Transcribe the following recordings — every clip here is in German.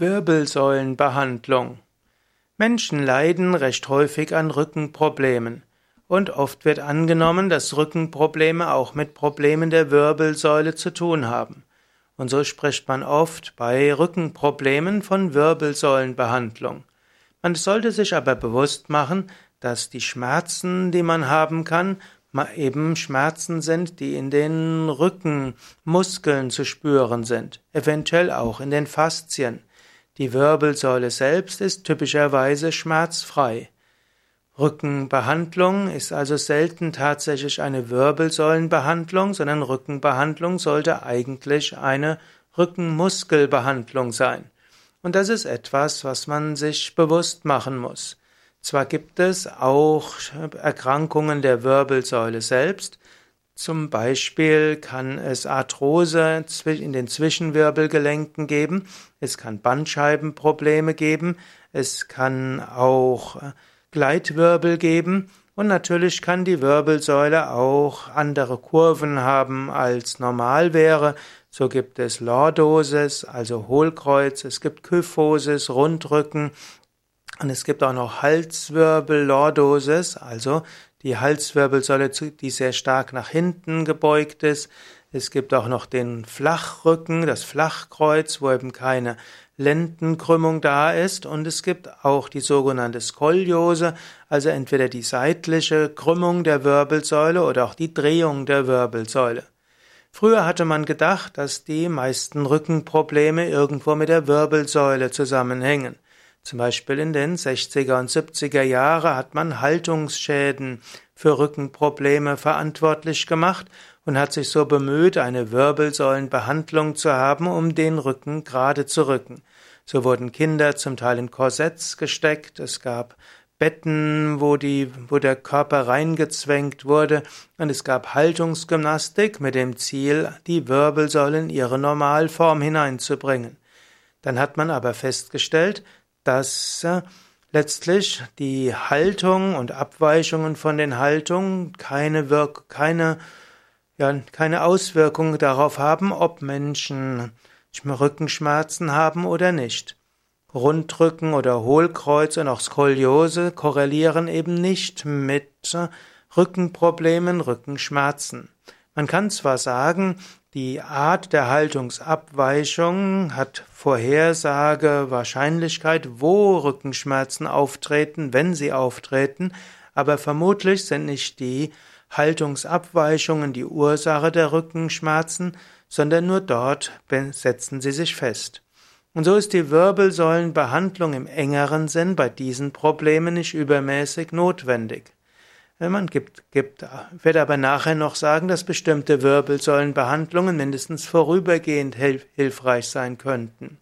Wirbelsäulenbehandlung. Menschen leiden recht häufig an Rückenproblemen. Und oft wird angenommen, dass Rückenprobleme auch mit Problemen der Wirbelsäule zu tun haben. Und so spricht man oft bei Rückenproblemen von Wirbelsäulenbehandlung. Man sollte sich aber bewusst machen, dass die Schmerzen, die man haben kann, eben Schmerzen sind, die in den Rückenmuskeln zu spüren sind, eventuell auch in den Faszien. Die Wirbelsäule selbst ist typischerweise schmerzfrei. Rückenbehandlung ist also selten tatsächlich eine Wirbelsäulenbehandlung, sondern Rückenbehandlung sollte eigentlich eine Rückenmuskelbehandlung sein. Und das ist etwas, was man sich bewusst machen muss. Zwar gibt es auch Erkrankungen der Wirbelsäule selbst, zum Beispiel kann es Arthrose in den Zwischenwirbelgelenken geben, es kann Bandscheibenprobleme geben, es kann auch äh, Gleitwirbel geben. Und natürlich kann die Wirbelsäule auch andere Kurven haben als normal wäre. So gibt es Lordosis, also Hohlkreuz, es gibt Kyphosis, Rundrücken, und es gibt auch noch Halswirbel, Lordosis, also die Halswirbelsäule, die sehr stark nach hinten gebeugt ist. Es gibt auch noch den Flachrücken, das Flachkreuz, wo eben keine Lendenkrümmung da ist. Und es gibt auch die sogenannte Skoliose, also entweder die seitliche Krümmung der Wirbelsäule oder auch die Drehung der Wirbelsäule. Früher hatte man gedacht, dass die meisten Rückenprobleme irgendwo mit der Wirbelsäule zusammenhängen. Zum Beispiel in den 60er und 70er Jahre hat man Haltungsschäden für Rückenprobleme verantwortlich gemacht und hat sich so bemüht, eine Wirbelsäulenbehandlung zu haben, um den Rücken gerade zu rücken. So wurden Kinder zum Teil in Korsetts gesteckt, es gab Betten, wo, die, wo der Körper reingezwängt wurde, und es gab Haltungsgymnastik mit dem Ziel, die Wirbelsäule in ihre Normalform hineinzubringen. Dann hat man aber festgestellt, dass äh, letztlich die Haltung und Abweichungen von den Haltungen keine Wirk keine ja, keine Auswirkung darauf haben, ob Menschen Rückenschmerzen haben oder nicht. Rundrücken oder Hohlkreuz und auch Skoliose korrelieren eben nicht mit Rückenproblemen, Rückenschmerzen. Man kann zwar sagen, die Art der Haltungsabweichung hat Vorhersage, Wahrscheinlichkeit, wo Rückenschmerzen auftreten, wenn sie auftreten, aber vermutlich sind nicht die Haltungsabweichungen die Ursache der Rückenschmerzen, sondern nur dort setzen sie sich fest. Und so ist die Wirbelsäulenbehandlung im engeren Sinn bei diesen Problemen nicht übermäßig notwendig. Man gibt, gibt, wird aber nachher noch sagen, dass bestimmte Wirbelsäulenbehandlungen mindestens vorübergehend hilfreich sein könnten.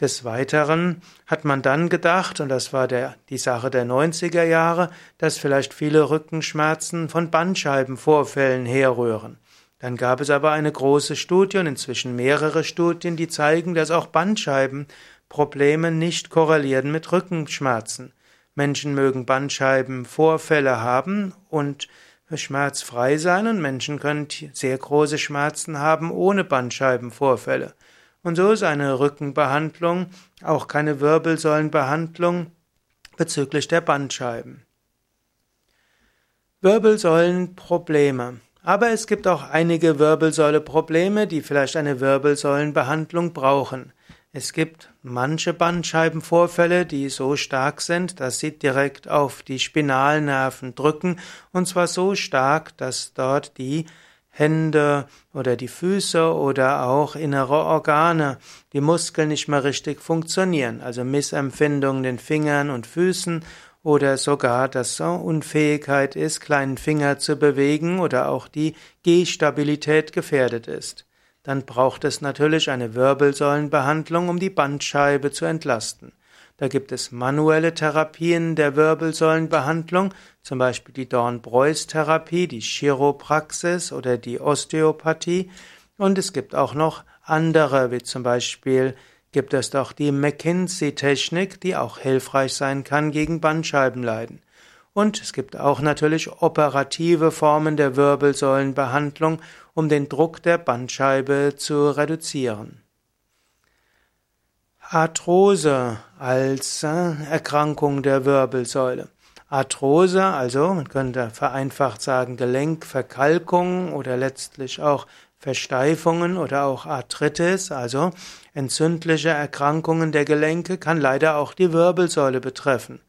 Des Weiteren hat man dann gedacht, und das war der, die Sache der 90er Jahre, dass vielleicht viele Rückenschmerzen von Bandscheibenvorfällen herrühren. Dann gab es aber eine große Studie und inzwischen mehrere Studien, die zeigen, dass auch Bandscheibenprobleme nicht korrelieren mit Rückenschmerzen. Menschen mögen Bandscheibenvorfälle haben und schmerzfrei sein und Menschen können sehr große Schmerzen haben ohne Bandscheibenvorfälle. Und so ist eine Rückenbehandlung auch keine Wirbelsäulenbehandlung bezüglich der Bandscheiben. Wirbelsäulenprobleme. Aber es gibt auch einige Wirbelsäuleprobleme, die vielleicht eine Wirbelsäulenbehandlung brauchen. Es gibt manche Bandscheibenvorfälle, die so stark sind, dass sie direkt auf die Spinalnerven drücken, und zwar so stark, dass dort die Hände oder die Füße oder auch innere Organe, die Muskeln nicht mehr richtig funktionieren, also Missempfindungen den Fingern und Füßen oder sogar, dass so Unfähigkeit ist, kleinen Finger zu bewegen oder auch die Gehstabilität gefährdet ist dann braucht es natürlich eine Wirbelsäulenbehandlung, um die Bandscheibe zu entlasten. Da gibt es manuelle Therapien der Wirbelsäulenbehandlung, zum Beispiel die Dorn-Preuß-Therapie, die Chiropraxis oder die Osteopathie. Und es gibt auch noch andere, wie zum Beispiel gibt es doch die McKinsey-Technik, die auch hilfreich sein kann gegen Bandscheibenleiden. Und es gibt auch natürlich operative Formen der Wirbelsäulenbehandlung, um den Druck der Bandscheibe zu reduzieren. Arthrose als äh, Erkrankung der Wirbelsäule. Arthrose, also man könnte vereinfacht sagen Gelenkverkalkung oder letztlich auch Versteifungen oder auch Arthritis, also entzündliche Erkrankungen der Gelenke, kann leider auch die Wirbelsäule betreffen.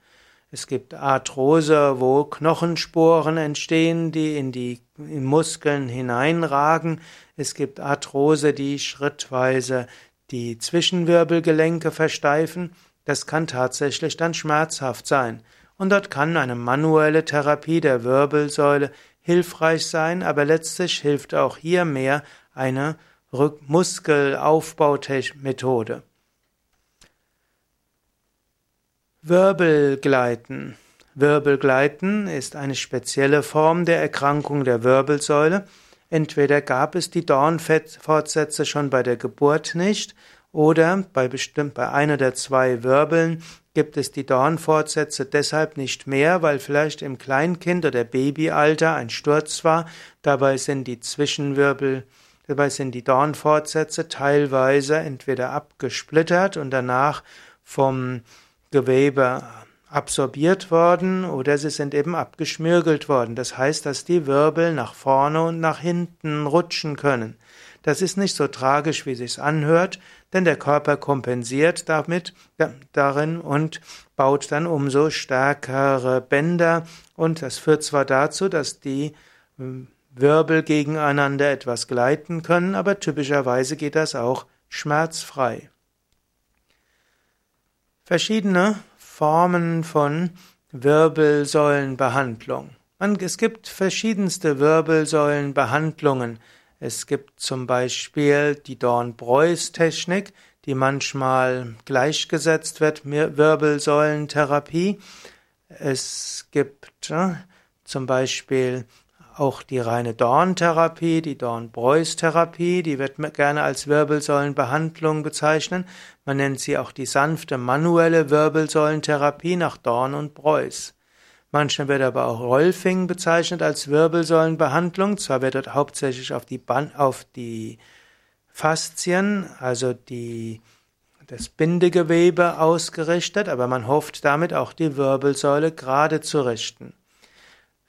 Es gibt Arthrose, wo Knochensporen entstehen, die in die in Muskeln hineinragen. Es gibt Arthrose, die schrittweise die Zwischenwirbelgelenke versteifen. Das kann tatsächlich dann schmerzhaft sein. Und dort kann eine manuelle Therapie der Wirbelsäule hilfreich sein, aber letztlich hilft auch hier mehr eine Muskelaufbaumethode. Wirbelgleiten. Wirbelgleiten ist eine spezielle Form der Erkrankung der Wirbelsäule. Entweder gab es die Dornfortsätze schon bei der Geburt nicht, oder bei bestimmt bei einer der zwei Wirbeln gibt es die Dornfortsätze deshalb nicht mehr, weil vielleicht im Kleinkind oder Babyalter ein Sturz war. Dabei sind die Zwischenwirbel, dabei sind die Dornfortsätze teilweise entweder abgesplittert und danach vom Gewebe absorbiert worden oder sie sind eben abgeschmirgelt worden. Das heißt, dass die Wirbel nach vorne und nach hinten rutschen können. Das ist nicht so tragisch, wie sich's anhört, denn der Körper kompensiert damit darin und baut dann umso stärkere Bänder und das führt zwar dazu, dass die hm, Wirbel gegeneinander etwas gleiten können, aber typischerweise geht das auch schmerzfrei. Verschiedene Formen von Wirbelsäulenbehandlung. Es gibt verschiedenste Wirbelsäulenbehandlungen. Es gibt zum Beispiel die Dorn-Preuß-Technik, die manchmal gleichgesetzt wird mit Wirbelsäulentherapie. Es gibt äh, zum Beispiel auch die reine Dorntherapie, die Dorn-Preuß-Therapie, die wird gerne als Wirbelsäulenbehandlung bezeichnet. Man nennt sie auch die sanfte manuelle Wirbelsäulentherapie nach Dorn und Preuß. Manchmal wird aber auch Rolfing bezeichnet als Wirbelsäulenbehandlung. Zwar wird dort hauptsächlich auf die, Band, auf die Faszien, also die, das Bindegewebe ausgerichtet, aber man hofft damit auch die Wirbelsäule gerade zu richten.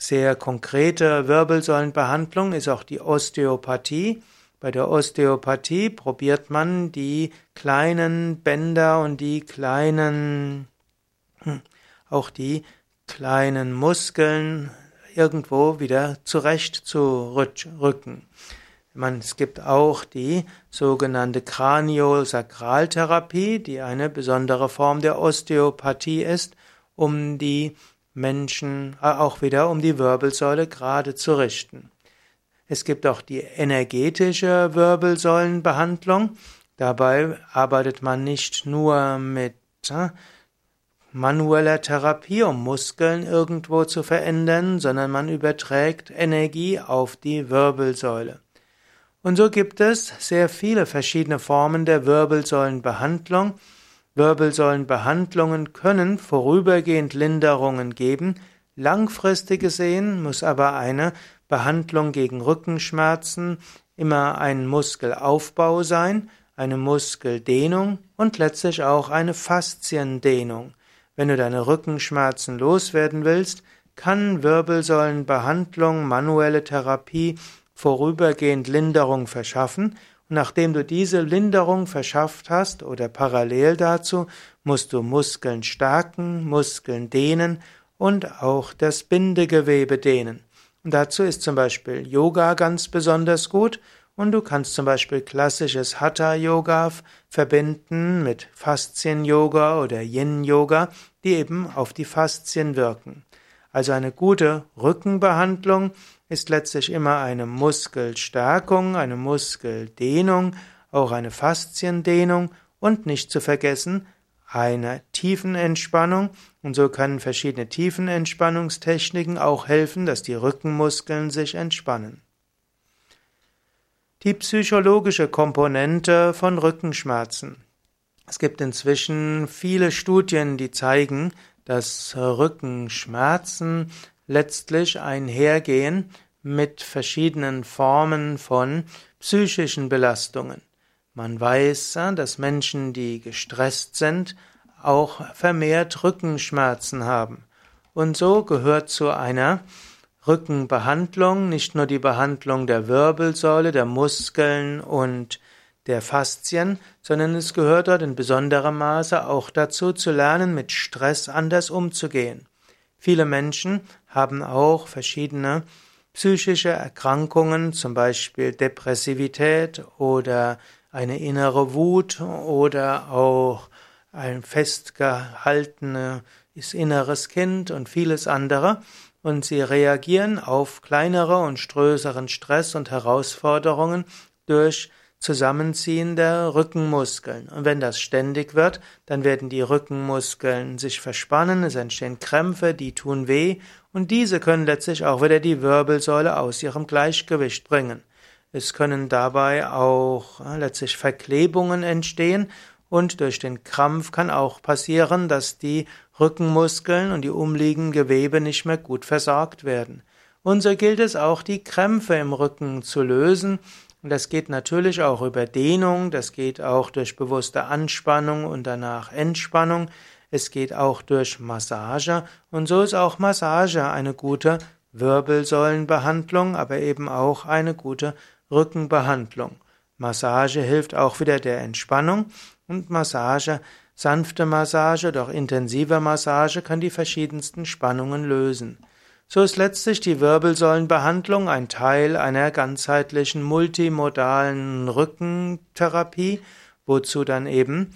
Sehr konkrete Wirbelsäulenbehandlung ist auch die Osteopathie. Bei der Osteopathie probiert man die kleinen Bänder und die kleinen, hm, auch die kleinen Muskeln irgendwo wieder zurecht zu rücken. Man, es gibt auch die sogenannte Kraniosakraltherapie, die eine besondere Form der Osteopathie ist, um die Menschen äh, auch wieder um die Wirbelsäule gerade zu richten. Es gibt auch die energetische Wirbelsäulenbehandlung. Dabei arbeitet man nicht nur mit äh, manueller Therapie, um Muskeln irgendwo zu verändern, sondern man überträgt Energie auf die Wirbelsäule. Und so gibt es sehr viele verschiedene Formen der Wirbelsäulenbehandlung. Wirbelsäulenbehandlungen können vorübergehend Linderungen geben, langfristig gesehen muss aber eine Behandlung gegen Rückenschmerzen immer ein Muskelaufbau sein, eine Muskeldehnung und letztlich auch eine Fasziendehnung. Wenn du deine Rückenschmerzen loswerden willst, kann Wirbelsäulenbehandlung, manuelle Therapie vorübergehend Linderung verschaffen, nachdem du diese Linderung verschafft hast oder parallel dazu, musst du Muskeln stärken, Muskeln dehnen und auch das Bindegewebe dehnen. Und dazu ist zum Beispiel Yoga ganz besonders gut und du kannst zum Beispiel klassisches Hatha-Yoga verbinden mit Faszien-Yoga oder Yin-Yoga, die eben auf die Faszien wirken. Also eine gute Rückenbehandlung ist letztlich immer eine Muskelstärkung, eine Muskeldehnung, auch eine Fasziendehnung und nicht zu vergessen eine Tiefenentspannung. Und so können verschiedene Tiefenentspannungstechniken auch helfen, dass die Rückenmuskeln sich entspannen. Die psychologische Komponente von Rückenschmerzen. Es gibt inzwischen viele Studien, die zeigen, dass Rückenschmerzen letztlich einhergehen mit verschiedenen Formen von psychischen Belastungen. Man weiß, dass Menschen, die gestresst sind, auch vermehrt Rückenschmerzen haben. Und so gehört zu einer Rückenbehandlung nicht nur die Behandlung der Wirbelsäule, der Muskeln und der Faszien, sondern es gehört dort in besonderem Maße auch dazu zu lernen, mit Stress anders umzugehen. Viele Menschen haben auch verschiedene psychische Erkrankungen, zum Beispiel Depressivität oder eine innere Wut oder auch ein festgehaltenes inneres Kind und vieles andere, und sie reagieren auf kleinere und größeren Stress und Herausforderungen durch Zusammenziehen der Rückenmuskeln. Und wenn das ständig wird, dann werden die Rückenmuskeln sich verspannen, es entstehen Krämpfe, die tun weh, und diese können letztlich auch wieder die Wirbelsäule aus ihrem Gleichgewicht bringen. Es können dabei auch äh, letztlich Verklebungen entstehen, und durch den Krampf kann auch passieren, dass die Rückenmuskeln und die umliegenden Gewebe nicht mehr gut versorgt werden. Und so gilt es auch, die Krämpfe im Rücken zu lösen und das geht natürlich auch über Dehnung, das geht auch durch bewusste Anspannung und danach Entspannung, es geht auch durch Massage und so ist auch Massage eine gute Wirbelsäulenbehandlung, aber eben auch eine gute Rückenbehandlung. Massage hilft auch wieder der Entspannung und Massage, sanfte Massage, doch intensive Massage kann die verschiedensten Spannungen lösen. So ist letztlich die Wirbelsäulenbehandlung ein Teil einer ganzheitlichen multimodalen Rückentherapie, wozu dann eben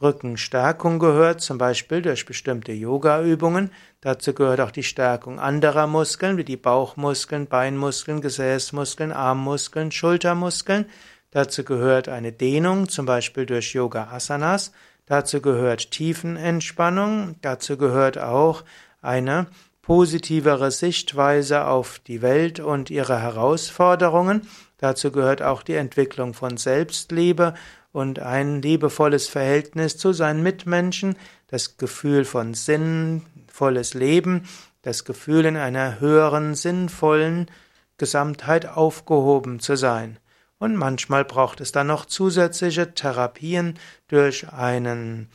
Rückenstärkung gehört, zum Beispiel durch bestimmte Yoga-Übungen. Dazu gehört auch die Stärkung anderer Muskeln, wie die Bauchmuskeln, Beinmuskeln, Gesäßmuskeln, Armmuskeln, Schultermuskeln. Dazu gehört eine Dehnung, zum Beispiel durch Yoga-Asanas. Dazu gehört Tiefenentspannung. Dazu gehört auch eine positivere Sichtweise auf die Welt und ihre Herausforderungen. Dazu gehört auch die Entwicklung von Selbstliebe und ein liebevolles Verhältnis zu seinen Mitmenschen, das Gefühl von sinnvolles Leben, das Gefühl in einer höheren, sinnvollen Gesamtheit aufgehoben zu sein. Und manchmal braucht es dann noch zusätzliche Therapien durch einen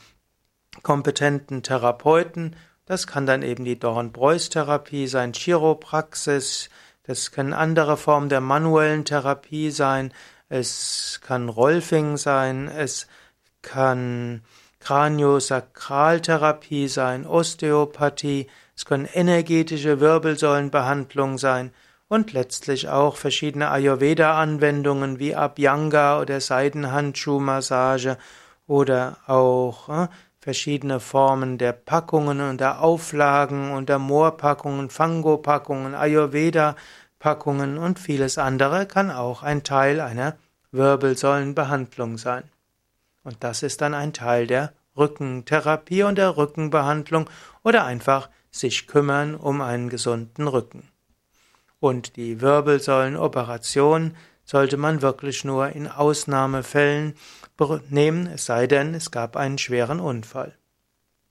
kompetenten Therapeuten das kann dann eben die Dorn-Preuß-Therapie sein, Chiropraxis, das können andere Formen der manuellen Therapie sein, es kann Rolfing sein, es kann Kraniosakraltherapie sein, Osteopathie, es können energetische Wirbelsäulenbehandlungen sein und letztlich auch verschiedene Ayurveda-Anwendungen wie Abhyanga oder Seidenhandschuhmassage oder auch äh, verschiedene Formen der Packungen und der Auflagen und der Moorpackungen, Fango-Packungen, Ayurveda-Packungen und vieles andere kann auch ein Teil einer Wirbelsäulenbehandlung sein. Und das ist dann ein Teil der Rückentherapie und der Rückenbehandlung oder einfach sich kümmern um einen gesunden Rücken. Und die Wirbelsäulenoperation sollte man wirklich nur in Ausnahmefällen nehmen, es sei denn, es gab einen schweren Unfall.